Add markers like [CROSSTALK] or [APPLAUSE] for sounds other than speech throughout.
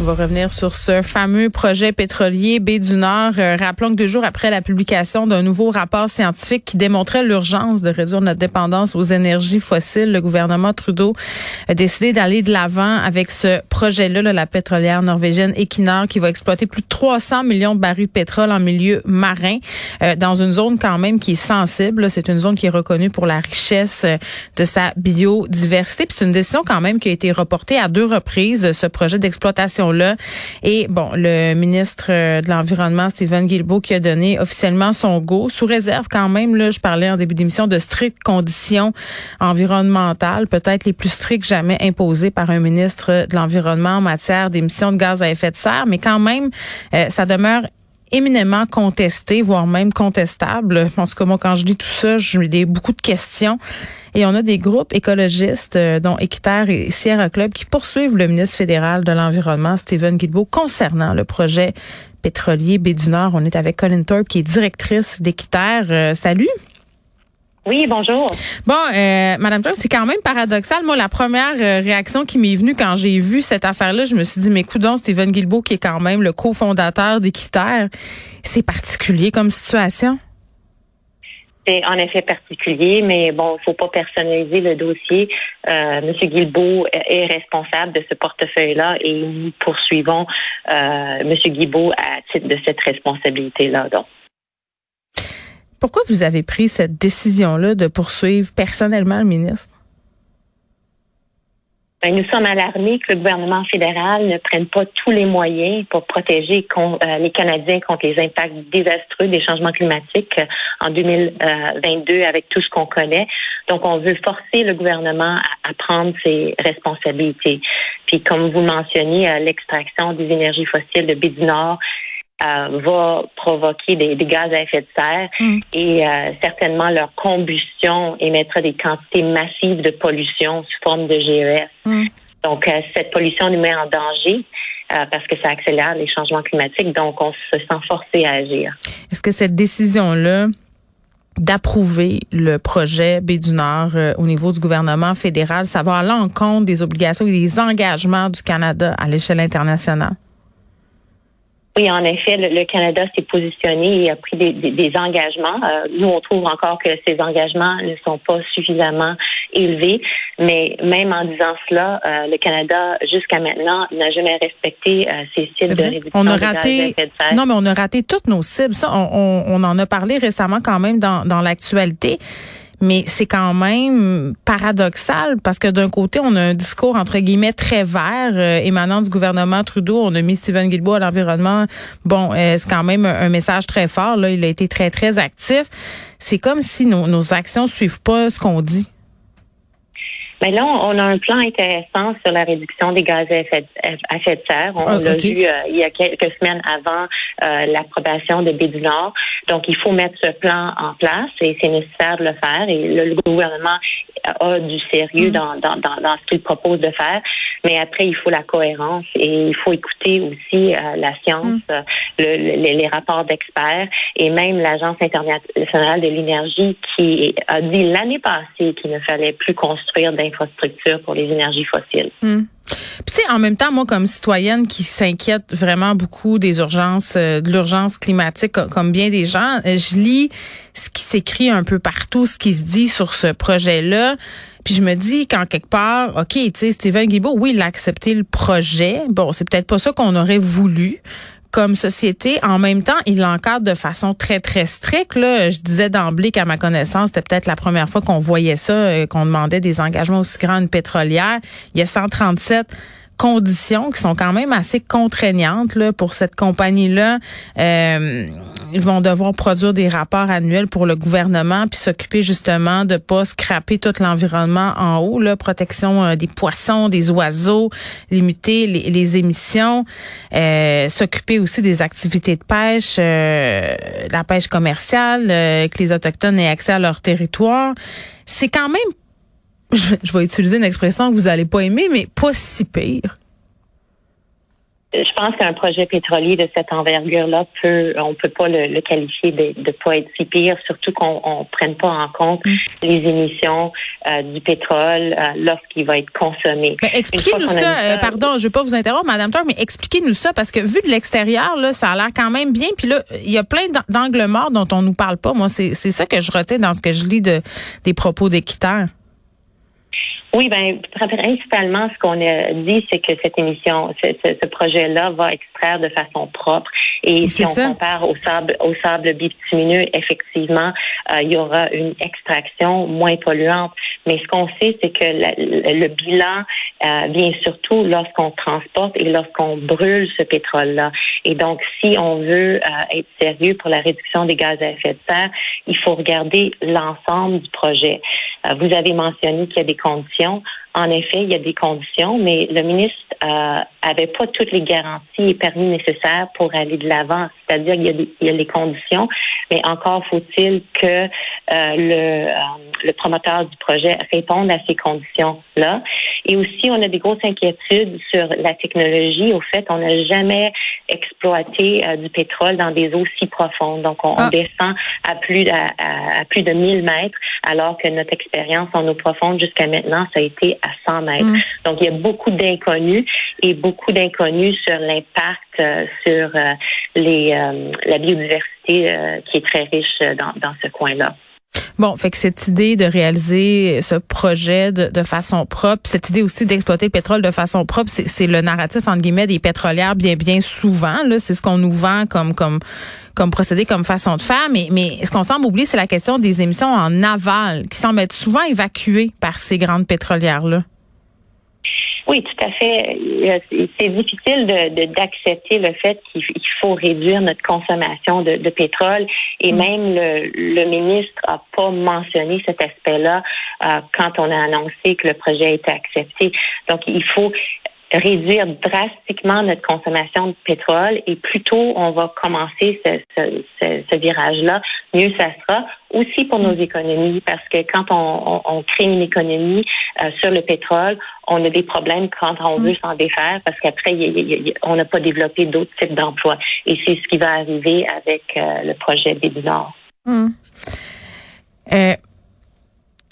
On va revenir sur ce fameux projet pétrolier Baie du Nord. Euh, rappelons que deux jours après la publication d'un nouveau rapport scientifique qui démontrait l'urgence de réduire notre dépendance aux énergies fossiles, le gouvernement Trudeau a décidé d'aller de l'avant avec ce projet-là, la pétrolière norvégienne Equinor, qui va exploiter plus de 300 millions de barils de pétrole en milieu marin, euh, dans une zone quand même qui est sensible. C'est une zone qui est reconnue pour la richesse euh, de sa biodiversité. C'est une décision quand même qui a été reportée à deux reprises, ce projet d'exploitation Et bon, le ministre euh, de l'Environnement, Stephen Guilbeault, qui a donné officiellement son go, sous réserve quand même, là, je parlais en début d'émission de strictes conditions environnementales, peut-être les plus strictes jamais imposées par un ministre de l'Environnement en matière d'émissions de gaz à effet de serre, mais quand même, euh, ça demeure éminemment contesté, voire même contestable. En tout cas, moi, quand je dis tout ça, j'ai beaucoup de questions. Et on a des groupes écologistes, euh, dont Équiterre et Sierra Club, qui poursuivent le ministre fédéral de l'Environnement, Stephen Guilbeault, concernant le projet pétrolier Baie du Nord. On est avec Colin Thorpe, qui est directrice d'Équiterre. Euh, salut. Oui, bonjour. Bon, euh, Madame Trump, c'est quand même paradoxal. Moi, la première euh, réaction qui m'est venue quand j'ai vu cette affaire-là, je me suis dit, mais coudons, Stephen Guilbeault, qui est quand même le cofondateur d'Équiterre, c'est particulier comme situation. C'est en effet particulier, mais bon, il faut pas personnaliser le dossier. Euh, Monsieur Guilbeault est responsable de ce portefeuille-là et nous poursuivons euh, Monsieur Guilbeault à titre de cette responsabilité-là. Donc. Pourquoi vous avez pris cette décision-là de poursuivre personnellement le ministre? Ben, nous sommes alarmés que le gouvernement fédéral ne prenne pas tous les moyens pour protéger euh, les Canadiens contre les impacts désastreux des changements climatiques euh, en 2022 avec tout ce qu'on connaît. Donc, on veut forcer le gouvernement à, prendre ses responsabilités. Puis, comme vous mentionniez, euh, l'extraction des énergies fossiles de Baie euh, va provoquer des, gaz à effet de serre mm. et euh, certainement leur combustion émettra des quantités massives de pollution sous forme de GES. Mm. Donc, euh, cette pollution nous met en danger parce que ça accélère les changements climatiques. Donc, on se sent forcé à agir. Est-ce que cette décision-là d'approuver le projet Baie du Nord au niveau du gouvernement fédéral, ça va à l'encontre des obligations et des engagements du Canada à l'échelle internationale? Oui, en effet, le, Canada s'est positionné et a pris des, engagements. Euh, nous, on trouve encore que ces engagements ne sont pas suffisamment élevés, mais même en disant cela, euh, le Canada, jusqu'à maintenant, n'a jamais respecté euh, ses cibles de réduction on a raté, Non, mais on a raté toutes nos cibles. Ça, on, on en a parlé récemment quand même dans, dans l'actualité. Mais c'est quand même paradoxal parce que d'un côté, on a un discours entre guillemets très vert euh, émanant du gouvernement Trudeau. On a mis Stephen Guilbeault à l'environnement. Bon, euh, c'est quand même un, message très fort. Là, il a été très très actif. C'est comme si nos, nos actions suivent pas ce qu'on dit. Mais là, on a un plan intéressant sur la réduction des gaz à effet, de serre. On ah, l'a vu euh, il y a quelques semaines avant euh, l'approbation de du Nord. Donc, il faut mettre ce plan en place et c'est nécessaire de le faire. Et le, gouvernement a du sérieux mm. dans, dans, dans, ce qu'il propose de faire. Mais après, il faut la cohérence et il faut écouter aussi euh, la science, mm. le, les rapports d'experts et même l'Agence internationale de l'énergie qui a dit l'année passée qu'il ne fallait plus construire d'infrastructures pour les énergies fossiles. Hmm. Puis tu sais, en même temps, moi, comme citoyenne qui s'inquiète vraiment beaucoup des urgences, euh, de l'urgence climatique, comme bien des gens, euh, je lis ce qui s'écrit un peu partout, ce qui se dit sur ce projet-là. Puis je me dis qu'en quelque part, OK, tu sais, Steven Guilbeault, oui, il a accepté le projet. Bon, c'est peut-être pas ça qu'on aurait voulu comme société. En même temps, il l'encadre de façon très, très stricte. Là. Je disais d'emblée qu'à ma connaissance, c'était peut-être la première fois qu'on voyait ça, euh, qu'on demandait des engagements aussi grands une pétrolière. Il y a 137 conditions qui sont quand même assez contraignantes là, pour cette compagnie-là. Euh, ils vont devoir produire des rapports annuels pour le gouvernement puis s'occuper justement de pas scraper tout l'environnement en haut, là, protection euh, des poissons, des oiseaux, limiter les, émissions, euh, s'occuper aussi des activités de pêche, la pêche commerciale, que les autochtones aient accès à leur territoire. C'est quand même [LAUGHS] je, vais utiliser une expression que vous n'allez pas aimer, mais pas si pire je pense qu'un projet pétrolier de cette envergure-là peut, on peut pas le, qualifier de, de pas être si pire, surtout qu'on ne prenne pas en compte mm. les émissions euh, du pétrole euh, lorsqu'il va être consommé. Expliquez-nous ça, euh, pardon, je ne vais pas vous interrompre, Madame Thor, mais expliquez-nous ça parce que vu de l'extérieur, là, ça a l'air quand même bien. Puis là, il y a plein d'angles morts dont on nous parle pas. Moi, c'est ça que je retiens dans ce que je lis de, des propos d'équitaires. Oui, ben principalement, ce qu'on a dit, c'est que cette émission, ce, ce, projet-là va extraire de façon propre. Et si on compare au sable, au sable bitumineux, effectivement, euh, il y aura une extraction moins polluante. Mais ce qu'on sait, c'est que le bilan euh, vient surtout lorsqu'on transporte et lorsqu'on brûle ce pétrole-là. Et donc, si on veut euh, être sérieux pour la réduction des gaz à effet de serre, il faut regarder l'ensemble du projet. Euh, vous avez mentionné qu'il y a des conditions. En effet, il y a des conditions, mais le ministre euh, avait pas toutes les garanties et permis nécessaires pour aller de l'avant. C'est-à-dire qu'il y, a il y a les conditions, mais encore faut-il que euh, le, euh, le promoteur du projet réponde à ces conditions-là. Et aussi, on a des grosses inquiétudes sur la technologie. Au fait, on n'a jamais exploité du pétrole dans des eaux si profondes. Donc, on, ah. descend à plus, à, à, plus de 1000 mètres, alors que notre expérience en eau profonde jusqu'à maintenant, ça a été à 100 mètres. Mm. Donc, il y a beaucoup d'inconnus et beaucoup d'inconnus sur l'impact euh, sur euh, les, euh, la biodiversité qui est très riche dans, dans ce coin-là. Bon, fait que cette idée de réaliser ce projet de, façon propre, cette idée aussi d'exploiter le pétrole de façon propre, c'est le narratif entre guillemets des pétrolières bien bien souvent. C'est ce qu'on nous vend comme comme comme procédé, comme façon de faire. Mais mais ce qu'on semble oublier, c'est la question des émissions en aval qui semblent être souvent évacuées par ces grandes pétrolières là. Oui, tout à fait. C'est difficile d'accepter de, le fait qu'il faut réduire notre consommation de, pétrole et mm. même le, le ministre a pas mentionné cet aspect-là euh, quand on a annoncé que le projet a été accepté. Donc, il faut réduire drastiquement notre consommation de pétrole et plus tôt on va commencer ce, virage-là, mieux ça sera. Aussi pour nos économies, parce que quand on, crée une économie euh, sur le pétrole, on a des problèmes quand on veut s'en défaire, parce qu'après, on n'a pas développé d'autres types d'emplois. Et c'est ce qui va arriver avec euh, le projet du Nord.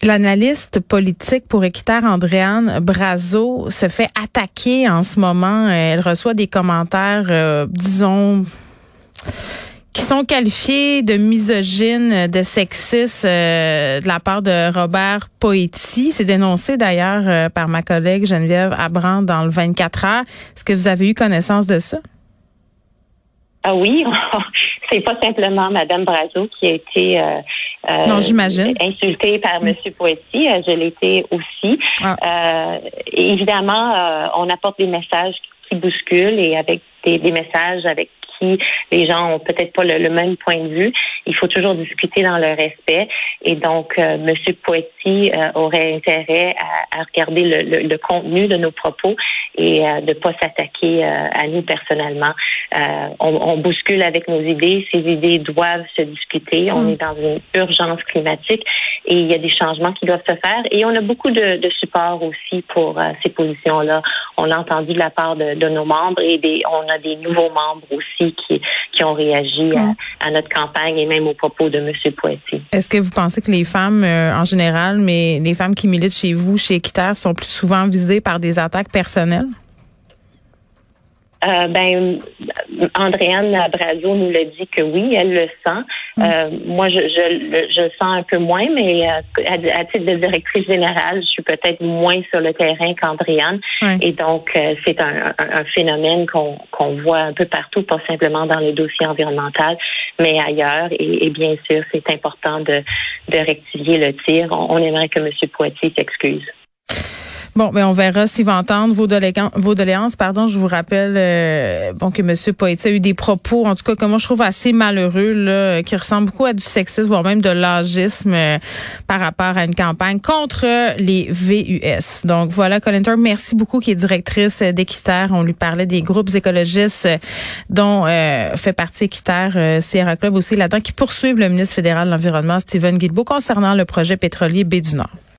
L'analyste politique pour Équiterre, Andréane Brazo, se fait attaquer en ce moment. Elle reçoit des commentaires, euh, disons, qui sont qualifiés de misogynes, de sexistes euh, de la part de Robert Poetti. C'est dénoncé d'ailleurs euh, par ma collègue Geneviève Abran dans le 24 heures. Est-ce que vous avez eu connaissance de ça? Ah oui, [LAUGHS] c'est pas simplement Madame Brazo qui a été euh, euh non, insultée par M. Poetti. Euh, je l'étais aussi. Ah. Euh, évidemment, on apporte des messages qui bousculent et avec des, des messages avec les gens ont peut-être pas le, même point de vue. Il faut toujours discuter dans le respect. Et donc, euh, M. Poetti aurait intérêt à, à regarder le, le, contenu de nos propos et euh, de ne pas s'attaquer euh, à nous personnellement. Euh, on, on, bouscule avec nos idées. Ces idées doivent se discuter. On mm. est dans une urgence climatique et il y a des changements qui doivent se faire. Et on a beaucoup de, de support aussi pour ces positions-là. On l'a entendu de la part de, nos membres et on a des nouveaux membres aussi qui, ont réagi à, notre campagne et même aux propos de M. Poitiers. Est-ce que vous pensez que les femmes, en général, mais les femmes qui militent chez vous, chez Équiterre, sont plus souvent visées par des attaques personnelles? Euh, ben, Andréane Brazo nous l'a dit que oui, elle le sent. Mm. Euh, moi, je, je, je, le sens un peu moins, mais euh, à, titre de directrice générale, je suis peut-être moins sur le terrain qu'Andréane. Et donc, euh, c'est un, un, phénomène qu'on qu'on voit un peu partout, pas simplement dans les dossiers environnementaux, mais ailleurs. Et, et bien sûr, c'est important de, de rectifier le tir. On, on aimerait que M. Poitier s'excuse. Bon, mais ben, on verra s'il va entendre vos, doléances. Pardon, je vous rappelle euh, bon que M. Poitier a eu des propos, en tout cas, que moi je trouve assez malheureux, là, qui ressemblent beaucoup à du sexisme, voire même de l'agisme euh, par rapport à une campagne contre les VUS. Donc voilà, Colin merci beaucoup, qui est directrice d'Équiterre. On lui parlait des groupes écologistes dont euh, fait partie Équiterre, Sierra Club aussi là-dedans, qui poursuivent le ministre fédéral de l'Environnement, Stephen Guilbeault, concernant le projet pétrolier B du Nord.